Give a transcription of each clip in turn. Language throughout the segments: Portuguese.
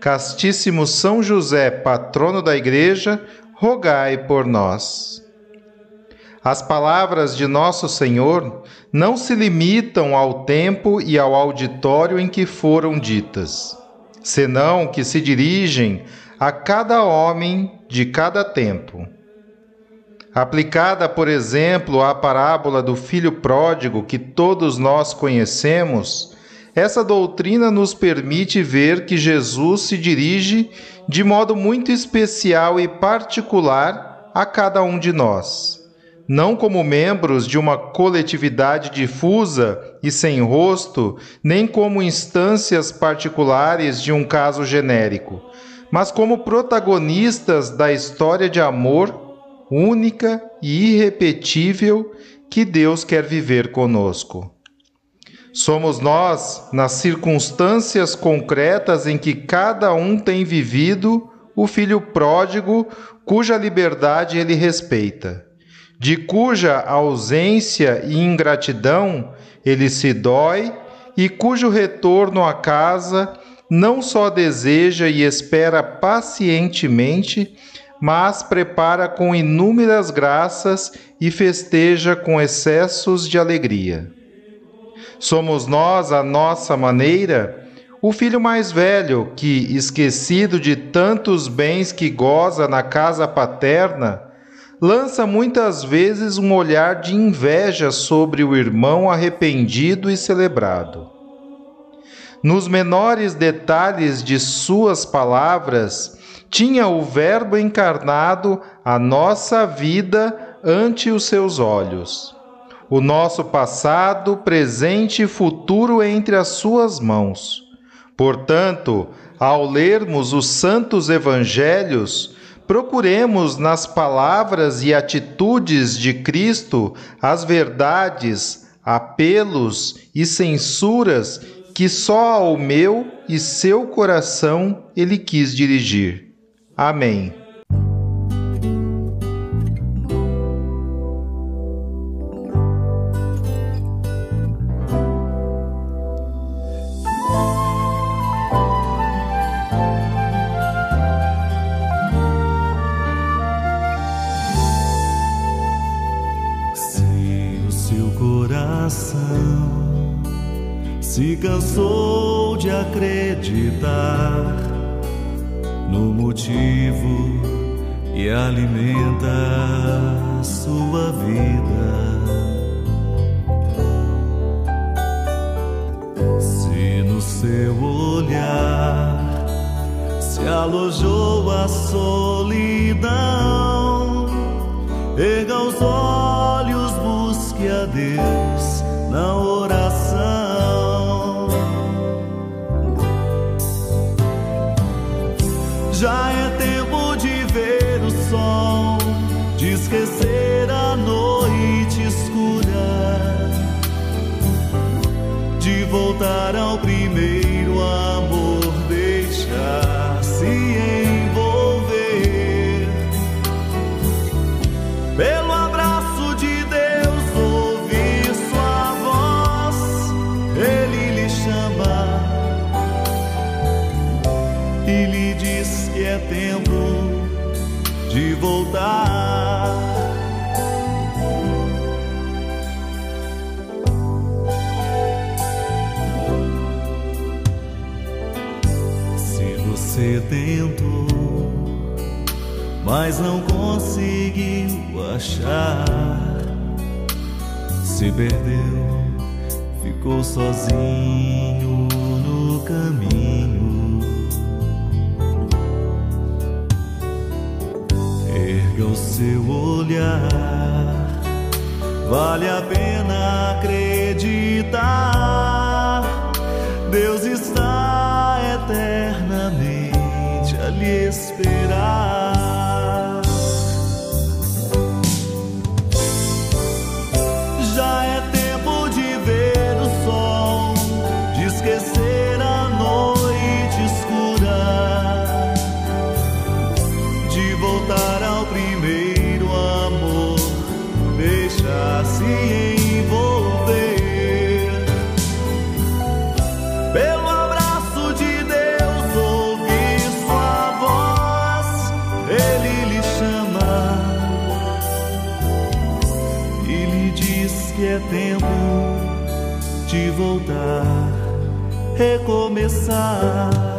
Castíssimo São José, patrono da Igreja, rogai por nós. As palavras de Nosso Senhor não se limitam ao tempo e ao auditório em que foram ditas, senão que se dirigem a cada homem de cada tempo. Aplicada, por exemplo, à parábola do filho pródigo que todos nós conhecemos, essa doutrina nos permite ver que Jesus se dirige de modo muito especial e particular a cada um de nós. Não como membros de uma coletividade difusa e sem rosto, nem como instâncias particulares de um caso genérico, mas como protagonistas da história de amor única e irrepetível que Deus quer viver conosco. Somos nós, nas circunstâncias concretas em que cada um tem vivido, o filho pródigo, cuja liberdade ele respeita, de cuja ausência e ingratidão ele se dói e cujo retorno à casa não só deseja e espera pacientemente, mas prepara com inúmeras graças e festeja com excessos de alegria. Somos nós, a nossa maneira, o filho mais velho que, esquecido de tantos bens que goza na casa paterna, lança muitas vezes um olhar de inveja sobre o irmão arrependido e celebrado. Nos menores detalhes de suas palavras, tinha o Verbo encarnado a nossa vida ante os seus olhos o nosso passado, presente e futuro entre as Suas mãos. Portanto, ao lermos os santos evangelhos, procuremos nas palavras e atitudes de Cristo as verdades, apelos e censuras que só ao meu e seu coração ele quis dirigir. Amém. Se cansou de acreditar no motivo e alimenta sua vida. Se no seu olhar se alojou a solidão, erga os olhos, busque a Deus na oração. Já é tempo de ver o sol, de esquecer a noite escura, de voltar ao voltar. Se você tentou mas não conseguiu achar. Se perdeu, ficou sozinho no caminho. Erga o seu olhar, vale a pena acreditar. Deus está eternamente a lhe esperar. É tempo de voltar, recomeçar.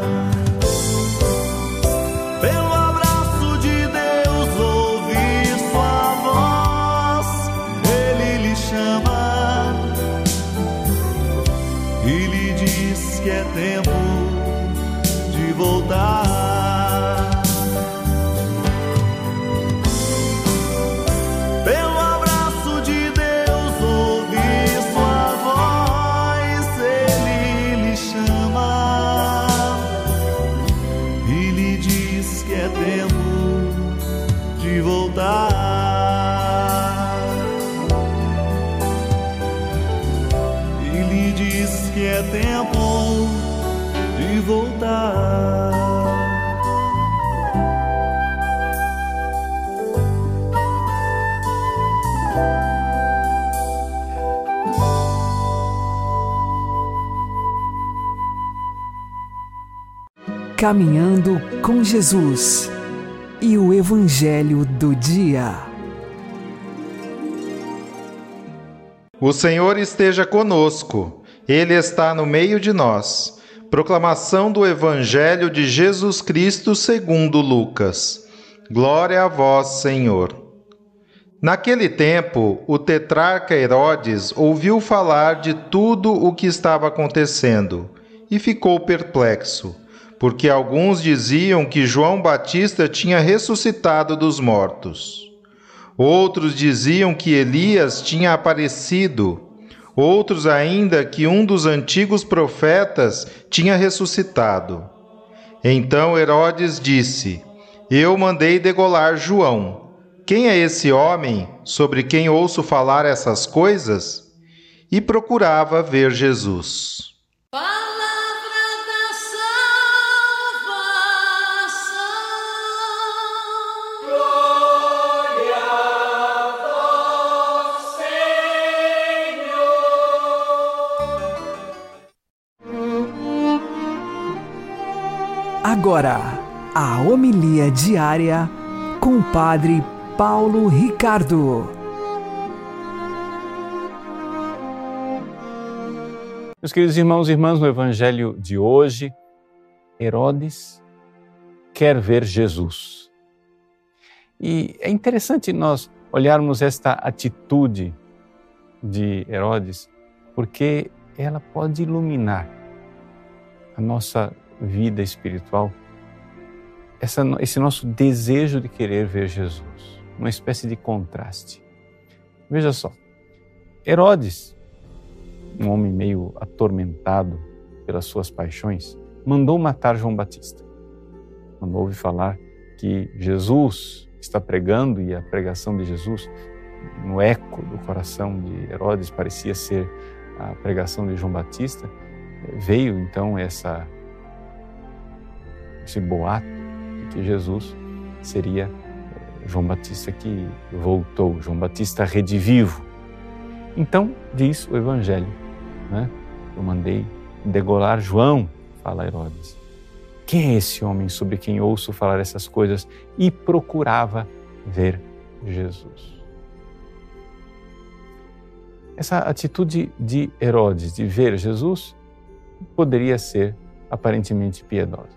Caminhando com Jesus e o Evangelho do Dia. O Senhor esteja conosco, Ele está no meio de nós. Proclamação do Evangelho de Jesus Cristo segundo Lucas. Glória a vós, Senhor. Naquele tempo, o tetrarca Herodes ouviu falar de tudo o que estava acontecendo e ficou perplexo, porque alguns diziam que João Batista tinha ressuscitado dos mortos. Outros diziam que Elias tinha aparecido, outros ainda que um dos antigos profetas tinha ressuscitado. Então Herodes disse: Eu mandei degolar João. Quem é esse homem sobre quem ouço falar essas coisas? E procurava ver Jesus. Agora, a homilia diária com o Padre Paulo Ricardo. Meus queridos irmãos e irmãs, no Evangelho de hoje, Herodes quer ver Jesus. E é interessante nós olharmos esta atitude de Herodes, porque ela pode iluminar a nossa vida espiritual, essa, esse nosso desejo de querer ver Jesus, uma espécie de contraste. Veja só, Herodes, um homem meio atormentado pelas suas paixões, mandou matar João Batista. Quando ouve falar que Jesus está pregando e a pregação de Jesus, no eco do coração de Herodes, parecia ser a pregação de João Batista, veio então essa esse boato de que Jesus seria João Batista que voltou, João Batista redivivo. Então, diz o Evangelho, né? Eu mandei degolar João, fala Herodes. Quem é esse homem sobre quem ouço falar essas coisas? E procurava ver Jesus. Essa atitude de Herodes de ver Jesus poderia ser aparentemente piedosa.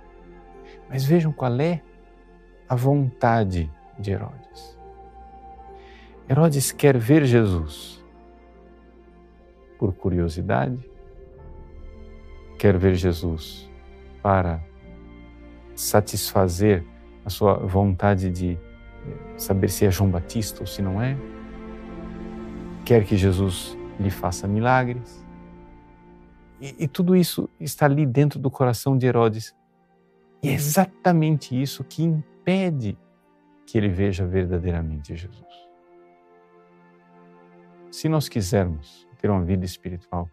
Mas vejam qual é a vontade de Herodes. Herodes quer ver Jesus por curiosidade, quer ver Jesus para satisfazer a sua vontade de saber se é João Batista ou se não é, quer que Jesus lhe faça milagres. E, e, tudo isso está ali dentro do coração de Herodes. E é exatamente isso que impede que ele veja verdadeiramente Jesus. Se nós quisermos ter uma vida espiritual,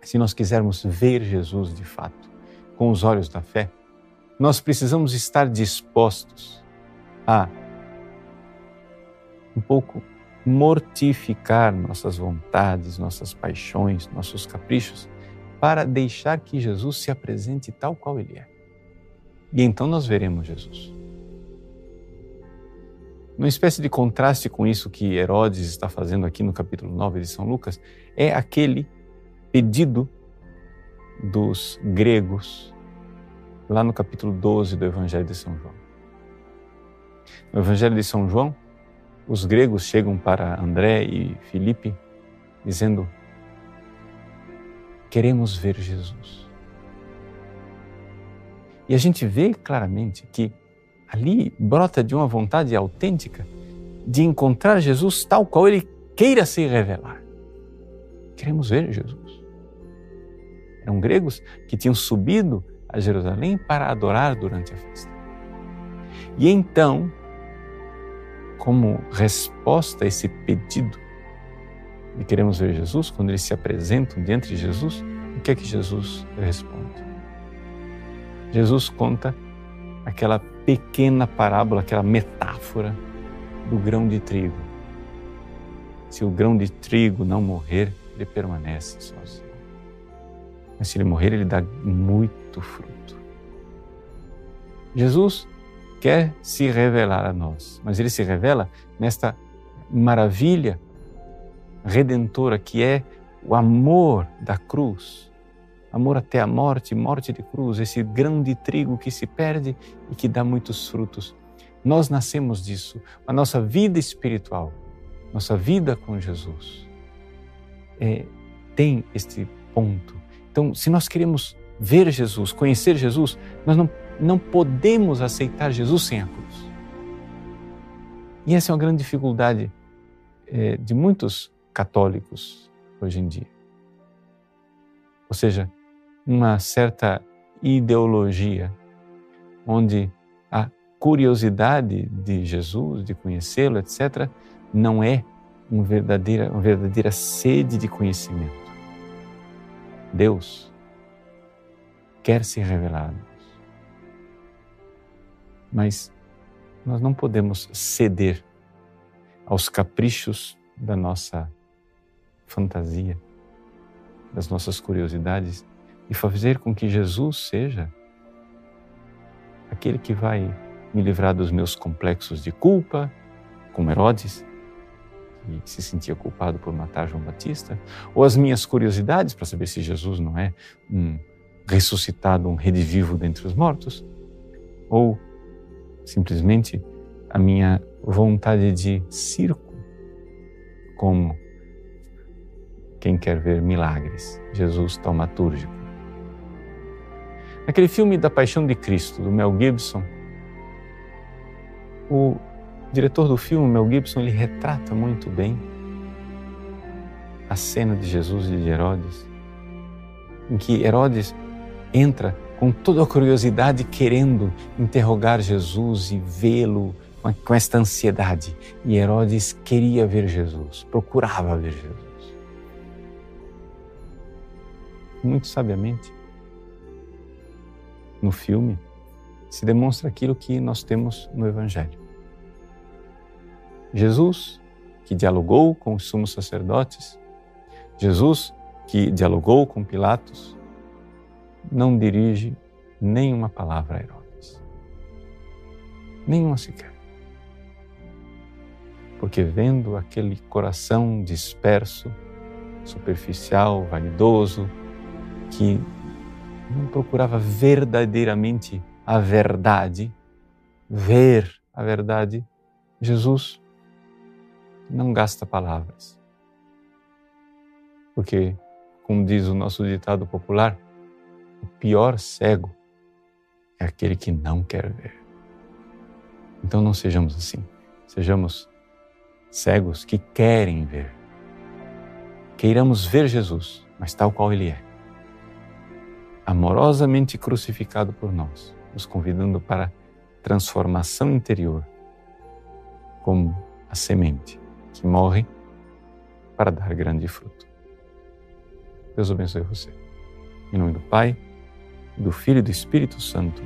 se nós quisermos ver Jesus de fato, com os olhos da fé, nós precisamos estar dispostos a um pouco mortificar nossas vontades, nossas paixões, nossos caprichos, para deixar que Jesus se apresente tal qual Ele é. E então nós veremos Jesus. Uma espécie de contraste com isso que Herodes está fazendo aqui no capítulo 9 de São Lucas, é aquele pedido dos gregos lá no capítulo 12 do Evangelho de São João. No Evangelho de São João, os gregos chegam para André e Filipe dizendo: Queremos ver Jesus. E a gente vê claramente que ali brota de uma vontade autêntica de encontrar Jesus tal qual ele queira se revelar. Queremos ver Jesus. Eram gregos que tinham subido a Jerusalém para adorar durante a festa. E então como resposta a esse pedido de queremos ver Jesus, quando eles se apresentam diante de Jesus, o que é que Jesus responde? Jesus conta aquela pequena parábola, aquela metáfora do grão de trigo. Se o grão de trigo não morrer, ele permanece sozinho. Mas se ele morrer, ele dá muito fruto. Jesus quer se revelar a nós, mas ele se revela nesta maravilha redentora que é o amor da cruz, amor até a morte, morte de cruz, esse grão de trigo que se perde e que dá muitos frutos. Nós nascemos disso. A nossa vida espiritual, nossa vida com Jesus, é, tem este ponto. Então, se nós queremos ver Jesus, conhecer Jesus, nós não não podemos aceitar Jesus sem a cruz. E essa é uma grande dificuldade é, de muitos católicos hoje em dia. Ou seja, uma certa ideologia onde a curiosidade de Jesus, de conhecê-lo, etc., não é uma verdadeira, uma verdadeira sede de conhecimento. Deus quer se revelar mas nós não podemos ceder aos caprichos da nossa fantasia, das nossas curiosidades e fazer com que Jesus seja aquele que vai me livrar dos meus complexos de culpa, como Herodes, que se sentia culpado por matar João Batista, ou as minhas curiosidades para saber se Jesus não é um ressuscitado, um redivivo dentre os mortos, ou simplesmente a minha vontade de circo, como quem quer ver milagres, Jesus taumatúrgico. Naquele filme da Paixão de Cristo, do Mel Gibson, o diretor do filme, Mel Gibson, ele retrata muito bem a cena de Jesus e de Herodes, em que Herodes entra com toda a curiosidade, querendo interrogar Jesus e vê-lo com esta ansiedade. E Herodes queria ver Jesus, procurava ver Jesus. Muito sabiamente, no filme, se demonstra aquilo que nós temos no Evangelho. Jesus, que dialogou com os sumos sacerdotes, Jesus, que dialogou com Pilatos, não dirige nenhuma palavra a Herodes. Nenhuma sequer. Porque vendo aquele coração disperso, superficial, vanidoso, que não procurava verdadeiramente a verdade, ver a verdade, Jesus não gasta palavras. Porque, como diz o nosso ditado popular, o pior cego é aquele que não quer ver. Então não sejamos assim. Sejamos cegos que querem ver. Queiramos ver Jesus, mas tal qual Ele é. Amorosamente crucificado por nós, nos convidando para transformação interior, como a semente que morre para dar grande fruto. Deus abençoe você. Em nome do Pai, do Filho e do Espírito Santo.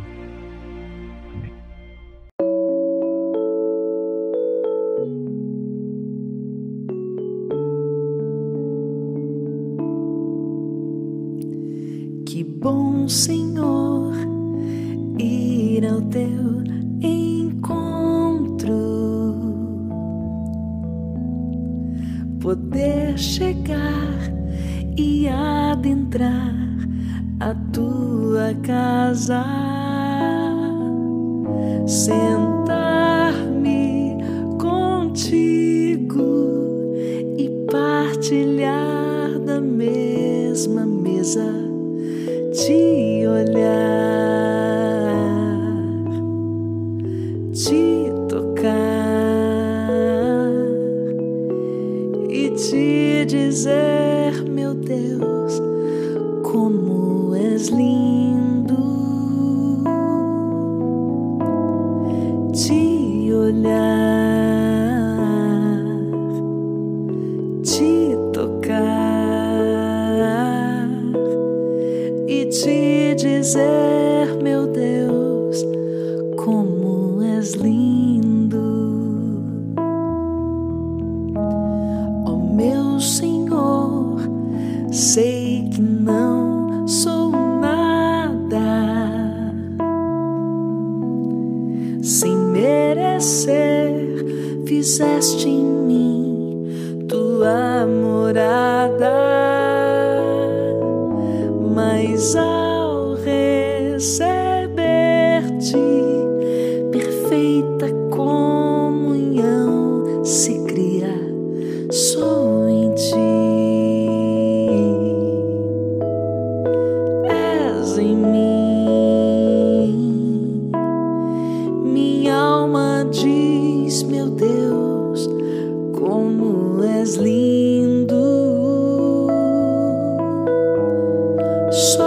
Só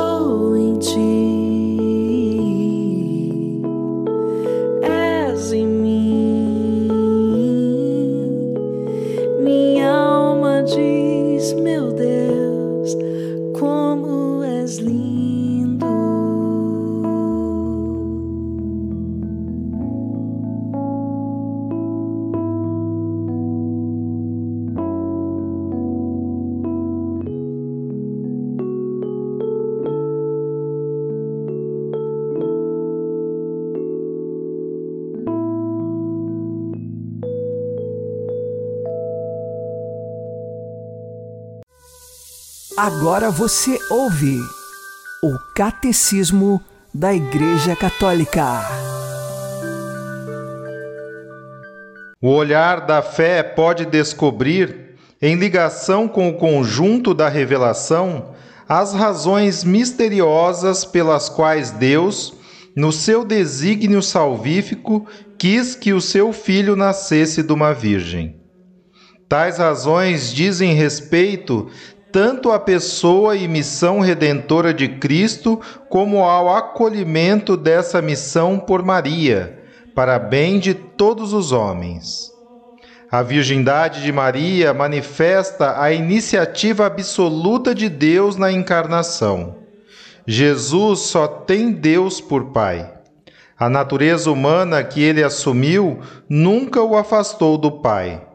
Agora você ouve o Catecismo da Igreja Católica. O olhar da fé pode descobrir, em ligação com o conjunto da revelação, as razões misteriosas pelas quais Deus, no seu desígnio salvífico, quis que o seu filho nascesse de uma virgem. Tais razões dizem respeito tanto à pessoa e missão redentora de Cristo, como ao acolhimento dessa missão por Maria, para bem de todos os homens. A virgindade de Maria manifesta a iniciativa absoluta de Deus na encarnação. Jesus só tem Deus por Pai. A natureza humana que ele assumiu nunca o afastou do Pai.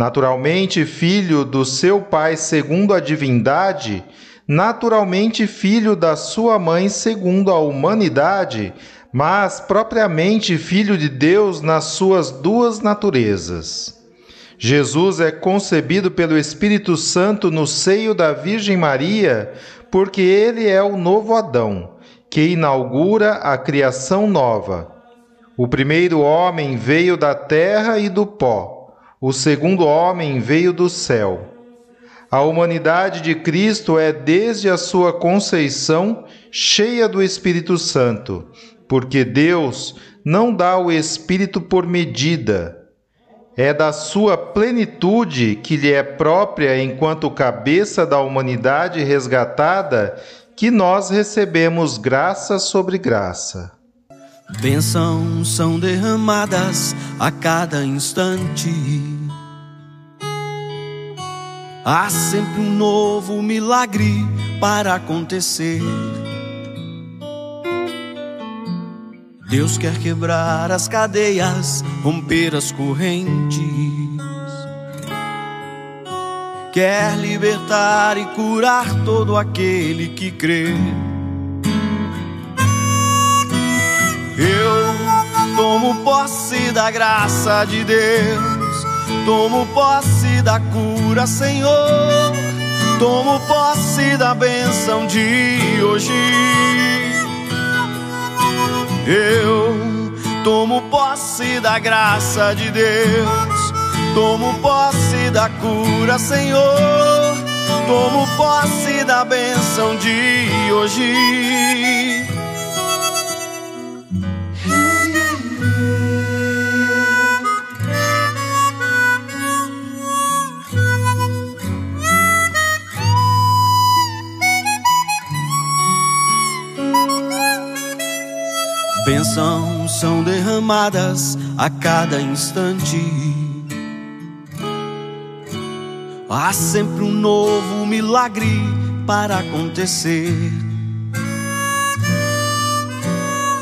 Naturalmente filho do seu Pai segundo a divindade, naturalmente filho da sua mãe segundo a humanidade, mas propriamente filho de Deus nas suas duas naturezas. Jesus é concebido pelo Espírito Santo no seio da Virgem Maria, porque ele é o novo Adão, que inaugura a criação nova. O primeiro homem veio da terra e do pó, o segundo homem veio do céu. A humanidade de Cristo é, desde a sua conceição, cheia do Espírito Santo, porque Deus não dá o Espírito por medida. É da sua plenitude que lhe é própria, enquanto cabeça da humanidade resgatada, que nós recebemos graça sobre graça. Bênçãos são derramadas a cada instante. Há sempre um novo milagre para acontecer. Deus quer quebrar as cadeias, romper as correntes. Quer libertar e curar todo aquele que crê. Eu tomo posse da graça de Deus, tomo posse da cura, Senhor, tomo posse da bênção de hoje. Eu tomo posse da graça de Deus, tomo posse da cura, Senhor, tomo posse da bênção de hoje. São derramadas a cada instante. Há sempre um novo milagre para acontecer.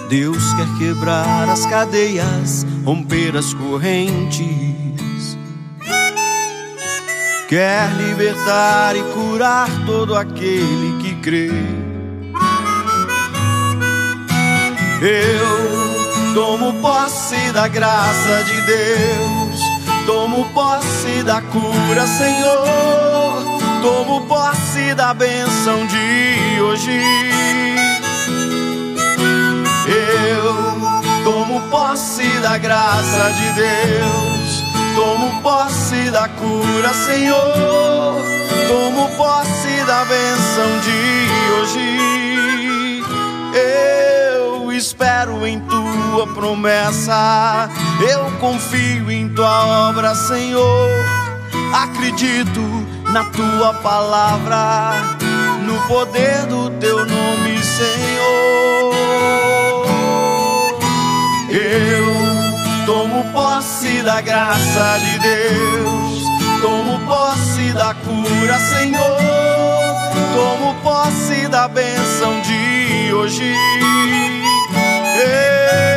Deus quer quebrar as cadeias, romper as correntes. Quer libertar e curar todo aquele que crê. Eu tomo posse da graça de Deus, tomo posse da cura, Senhor, tomo posse da bênção de hoje. Eu tomo posse da graça de Deus, tomo posse da cura, Senhor, tomo posse da bênção de hoje. Eu espero em tua promessa, eu confio em tua obra, Senhor. Acredito na tua palavra, no poder do teu nome, Senhor. Eu tomo posse da graça de Deus, tomo posse da cura, Senhor. Tomo posse da bênção de hoje. Eu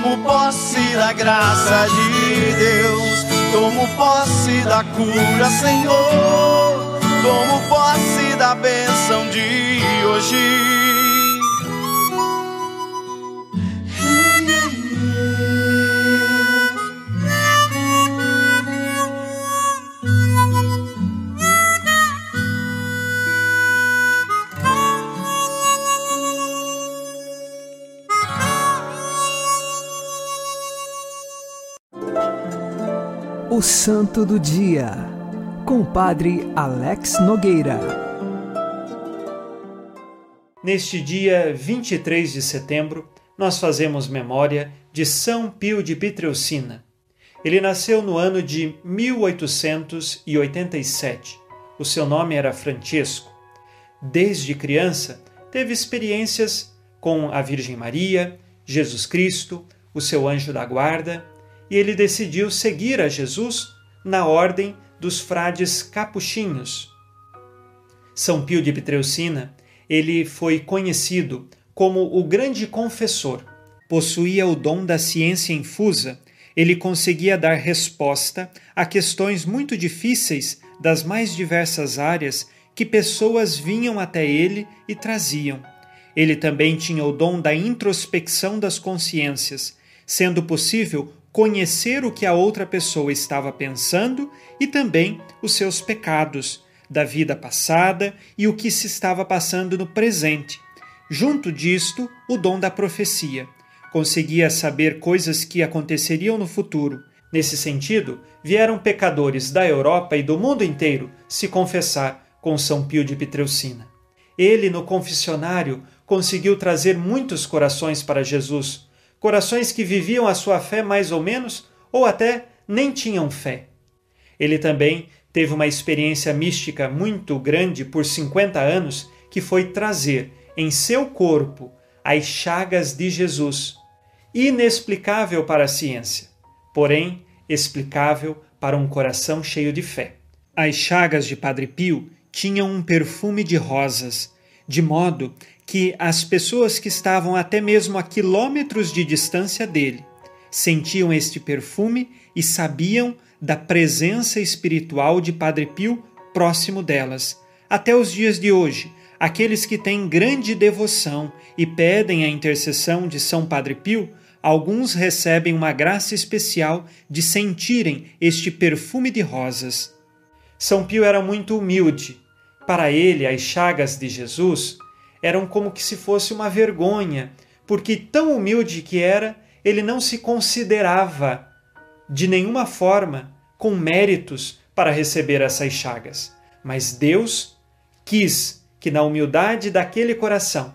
tomo posse da graça de Deus, tomo posse da cura, Senhor. Tomo posse da bênção de hoje. O Santo do Dia, com o Padre Alex Nogueira. Neste dia 23 de setembro, nós fazemos memória de São Pio de Pietrelcina. Ele nasceu no ano de 1887. O seu nome era Francesco. Desde criança, teve experiências com a Virgem Maria, Jesus Cristo, o seu anjo da guarda e ele decidiu seguir a Jesus na ordem dos frades capuchinhos. São Pio de Pietrelcina, ele foi conhecido como o grande confessor. Possuía o dom da ciência infusa, ele conseguia dar resposta a questões muito difíceis das mais diversas áreas que pessoas vinham até ele e traziam. Ele também tinha o dom da introspecção das consciências, sendo possível conhecer o que a outra pessoa estava pensando e também os seus pecados da vida passada e o que se estava passando no presente. Junto disto, o dom da profecia. conseguia saber coisas que aconteceriam no futuro. Nesse sentido, vieram pecadores da Europa e do mundo inteiro se confessar com São Pio de Pietrelcina. Ele, no confessionário, conseguiu trazer muitos corações para Jesus, corações que viviam a sua fé mais ou menos, ou até nem tinham fé. Ele também teve uma experiência mística muito grande por 50 anos, que foi trazer em seu corpo as chagas de Jesus, inexplicável para a ciência, porém explicável para um coração cheio de fé. As chagas de Padre Pio tinham um perfume de rosas, de modo que as pessoas que estavam até mesmo a quilômetros de distância dele sentiam este perfume e sabiam da presença espiritual de Padre Pio próximo delas. Até os dias de hoje, aqueles que têm grande devoção e pedem a intercessão de São Padre Pio, alguns recebem uma graça especial de sentirem este perfume de rosas. São Pio era muito humilde. Para ele, as chagas de Jesus eram como que se fosse uma vergonha, porque tão humilde que era, ele não se considerava de nenhuma forma com méritos para receber essas chagas. Mas Deus quis que, na humildade daquele coração,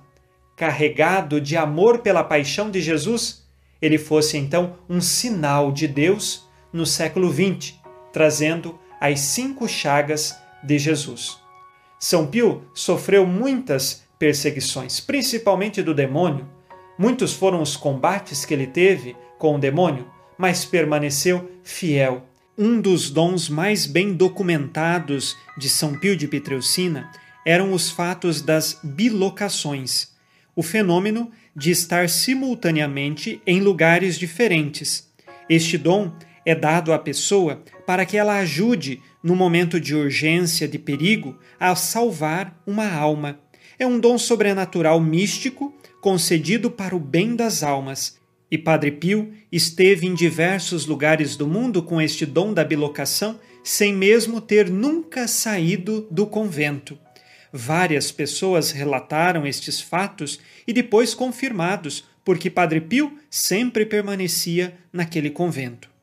carregado de amor pela paixão de Jesus, ele fosse então um sinal de Deus no século XX, trazendo as cinco chagas de Jesus. São Pio sofreu muitas perseguições, principalmente do demônio. Muitos foram os combates que ele teve com o demônio, mas permaneceu fiel. Um dos dons mais bem documentados de São Pio de Pietrelcina eram os fatos das bilocações, o fenômeno de estar simultaneamente em lugares diferentes. Este dom é dado à pessoa para que ela ajude, no momento de urgência, de perigo, a salvar uma alma. É um dom sobrenatural místico concedido para o bem das almas e Padre Pio esteve em diversos lugares do mundo com este dom da bilocação, sem mesmo ter nunca saído do convento. Várias pessoas relataram estes fatos e depois confirmados, porque Padre Pio sempre permanecia naquele convento.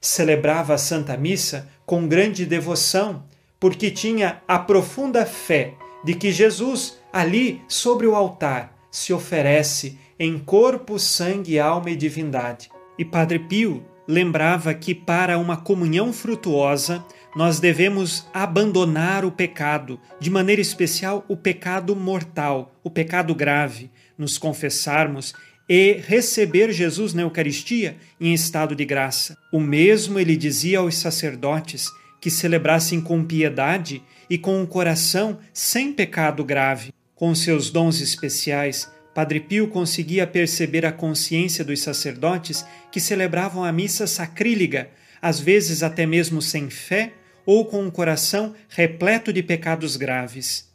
Celebrava a Santa Missa com grande devoção, porque tinha a profunda fé de que Jesus, ali sobre o altar, se oferece em corpo, sangue, alma e divindade. E Padre Pio lembrava que para uma comunhão frutuosa nós devemos abandonar o pecado, de maneira especial o pecado mortal, o pecado grave, nos confessarmos e receber Jesus na Eucaristia em estado de graça. O mesmo ele dizia aos sacerdotes que celebrassem com piedade e com um coração sem pecado grave, com seus dons especiais Padre Pio conseguia perceber a consciência dos sacerdotes que celebravam a missa sacrílega, às vezes até mesmo sem fé ou com um coração repleto de pecados graves.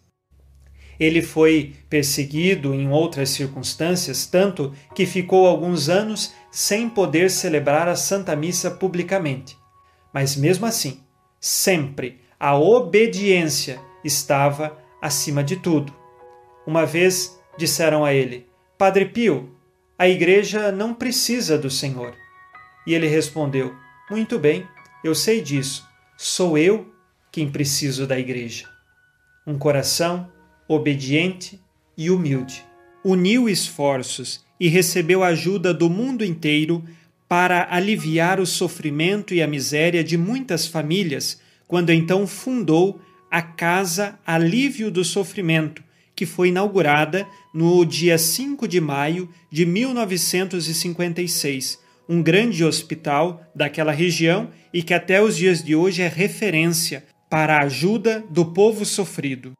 Ele foi perseguido em outras circunstâncias, tanto que ficou alguns anos sem poder celebrar a Santa Missa publicamente. Mas mesmo assim, sempre a obediência estava acima de tudo. Uma vez disseram a ele: Padre Pio, a igreja não precisa do Senhor. E ele respondeu: Muito bem, eu sei disso. Sou eu quem preciso da igreja. Um coração obediente e humilde. Uniu esforços e recebeu ajuda do mundo inteiro para aliviar o sofrimento e a miséria de muitas famílias, quando então fundou a Casa Alívio do Sofrimento, que foi inaugurada no dia 5 de maio de 1956, um grande hospital daquela região e que até os dias de hoje é referência para a ajuda do povo sofrido.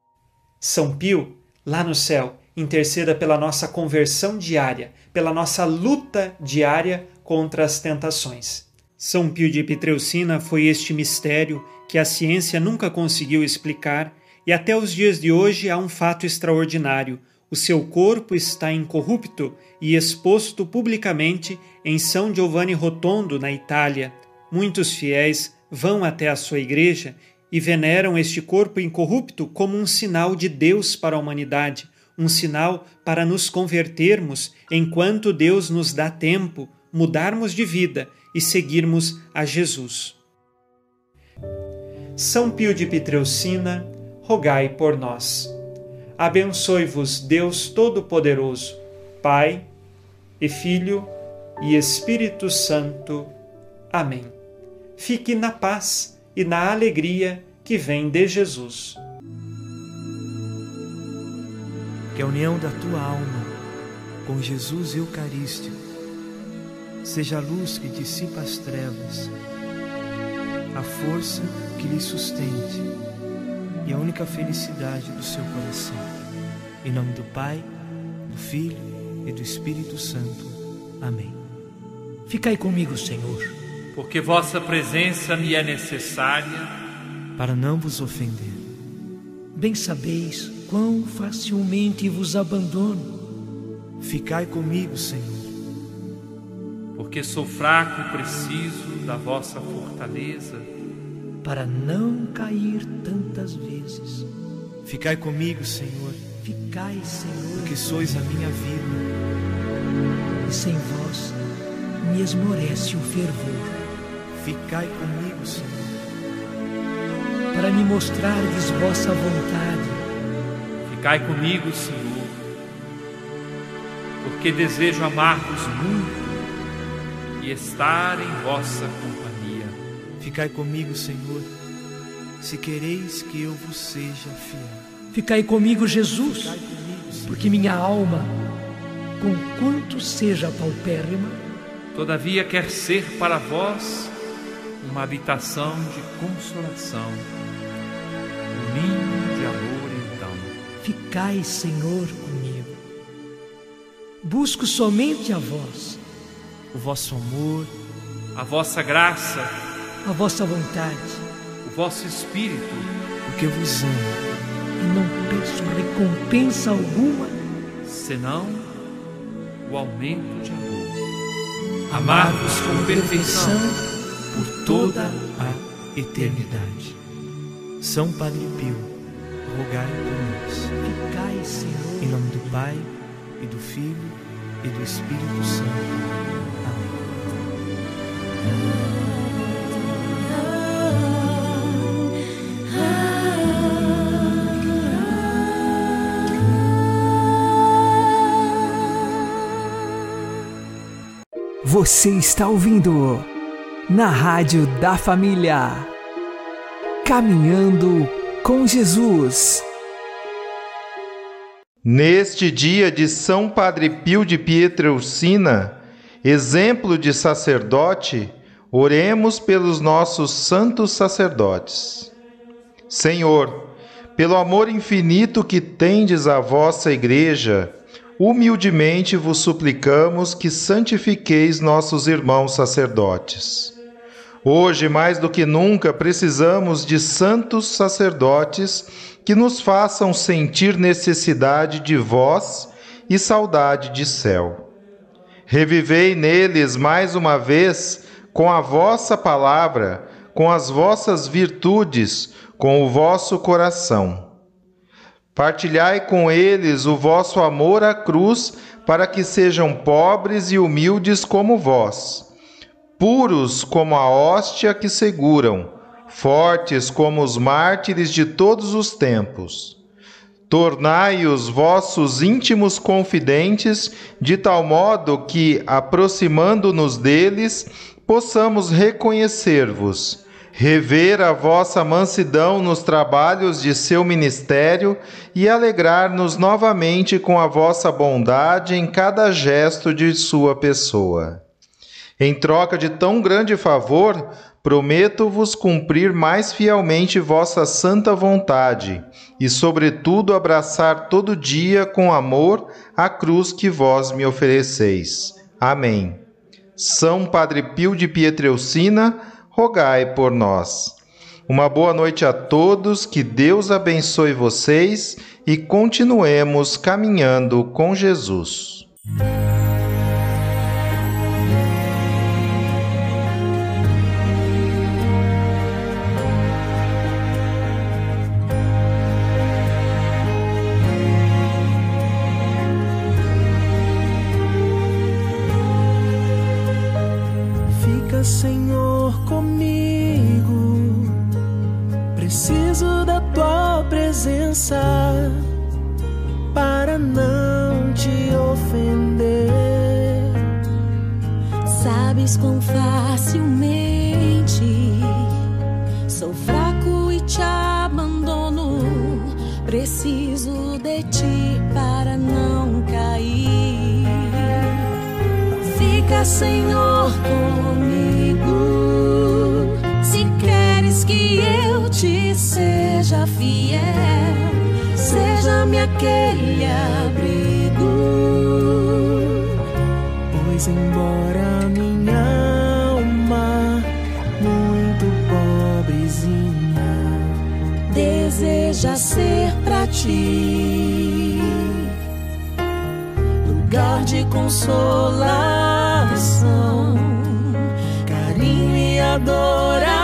São Pio, lá no céu, interceda pela nossa conversão diária, pela nossa luta diária contra as tentações. São Pio de Pietrelcina foi este mistério que a ciência nunca conseguiu explicar e até os dias de hoje há um fato extraordinário: o seu corpo está incorrupto e exposto publicamente em São Giovanni Rotondo, na Itália. Muitos fiéis vão até a sua igreja e veneram este corpo incorrupto como um sinal de Deus para a humanidade, um sinal para nos convertermos enquanto Deus nos dá tempo, mudarmos de vida e seguirmos a Jesus. São Pio de Pietreucina, rogai por nós. Abençoe-vos Deus Todo-Poderoso, Pai e Filho e Espírito Santo. Amém. Fique na paz e na alegria que vem de Jesus. Que a união da tua alma com Jesus Eucarístico seja a luz que dissipa as trevas, a força que lhe sustente e a única felicidade do seu coração. Em nome do Pai, do Filho e do Espírito Santo. Amém. Ficai comigo, Senhor, porque vossa presença me é necessária para não vos ofender. Bem sabeis quão facilmente vos abandono. Ficai comigo, Senhor, porque sou fraco e preciso da vossa fortaleza para não cair tantas vezes. Ficai comigo, Senhor. Ficai, Senhor, porque sois a minha vida. E sem vós me esmorece o fervor. Ficai comigo, Senhor, para me mostrardes vossa vontade. Ficai comigo, Senhor, porque desejo amar-vos muito e estar em vossa companhia. Ficai comigo, Senhor, se quereis que eu vos seja fiel. Ficai comigo, Jesus, porque minha alma, com quanto seja paupérrima, todavia quer ser para vós uma habitação de consolação, um ninho de amor então. Ficai, Senhor, comigo. Busco somente a vós, o vosso amor, a vossa graça, a vossa vontade, o vosso espírito, porque vos amo e não peço recompensa alguma, senão o aumento de amor. Amar-vos com perfeição por toda a eternidade. São Padre Pio, rogai por nós. Ficai, Senhor, em nome do Pai e do Filho e do Espírito Santo. Você está ouvindo na Rádio da Família. Caminhando com Jesus. Neste dia de São Padre Pio de Pietrelcina, exemplo de sacerdote, oremos pelos nossos santos sacerdotes. Senhor, pelo amor infinito que tendes à vossa Igreja, humildemente vos suplicamos que santifiqueis nossos irmãos sacerdotes. Hoje, mais do que nunca, precisamos de santos sacerdotes que nos façam sentir necessidade de vós e saudade de céu. Revivei neles mais uma vez com a vossa palavra, com as vossas virtudes, com o vosso coração. Partilhai com eles o vosso amor à cruz, para que sejam pobres e humildes como vós, puros como a hóstia que seguram, fortes como os mártires de todos os tempos. Tornai os vossos íntimos confidentes, de tal modo que, aproximando-nos deles, possamos reconhecer-vos rever a vossa mansidão nos trabalhos de seu ministério e alegrar-nos novamente com a vossa bondade em cada gesto de sua pessoa. Em troca de tão grande favor, prometo-vos cumprir mais fielmente vossa santa vontade e, sobretudo, abraçar todo dia com amor a cruz que vós me ofereceis. Amém. São Padre Pio de Pietreucina, rogai por nós. Uma boa noite a todos, que Deus abençoe vocês e continuemos caminhando com Jesus. deseja ser para ti lugar de consolação, carinho e adoração.